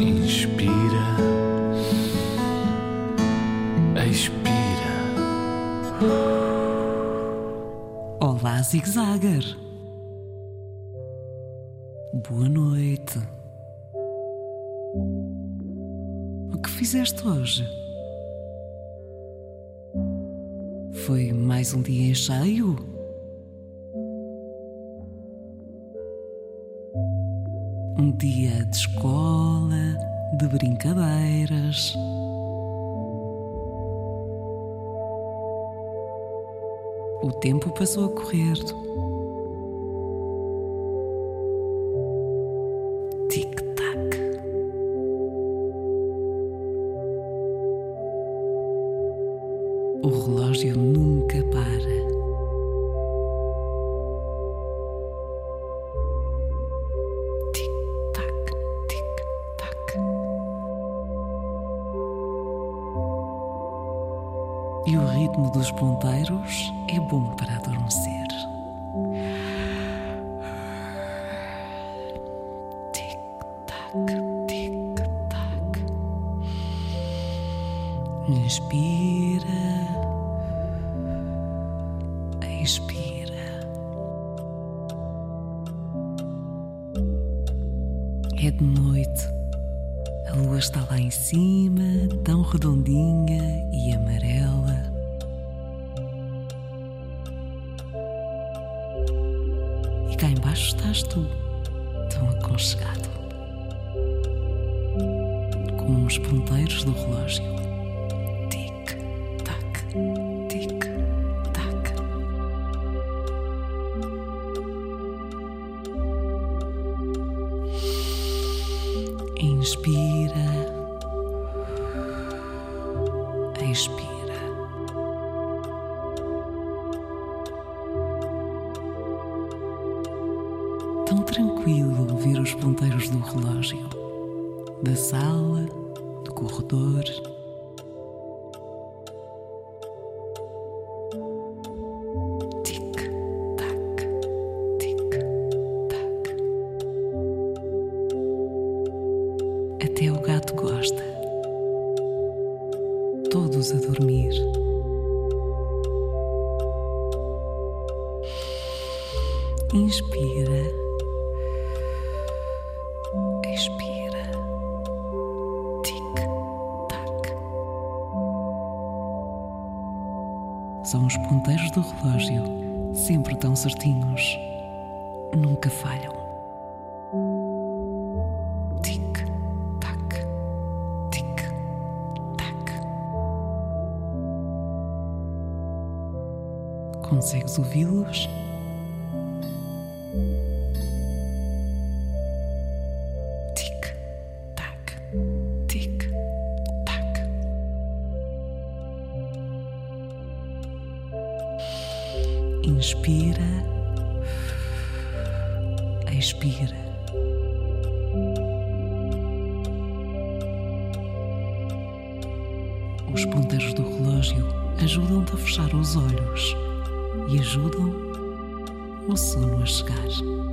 Inspira, expira. Olá, Zig Zagger. Boa noite. O que fizeste hoje? Foi mais um dia em cheio? Um dia de escola, de brincadeiras. O tempo passou a correr. Tic-tac. O relógio nunca para. E o ritmo dos ponteiros é bom para adormecer. Tic-tac, tic-tac. Inspira, expira. É de noite. A lua está lá em cima, tão redondinha embaixo estás tu, tão aconchegado. Com os ponteiros do relógio. Tic-tac, tic-tac. Inspira, expira. Tão tranquilo ouvir os ponteiros do relógio, da sala, do corredor. Até o gato gosta. Todos a dormir. Inspira. São os ponteiros do relógio, sempre tão certinhos. Nunca falham. Tic-tac. Tic-tac. Consegues ouvi-los? Tic-tac. Inspira. Expira. Os ponteiros do relógio ajudam-te a fechar os olhos e ajudam o sono a chegar.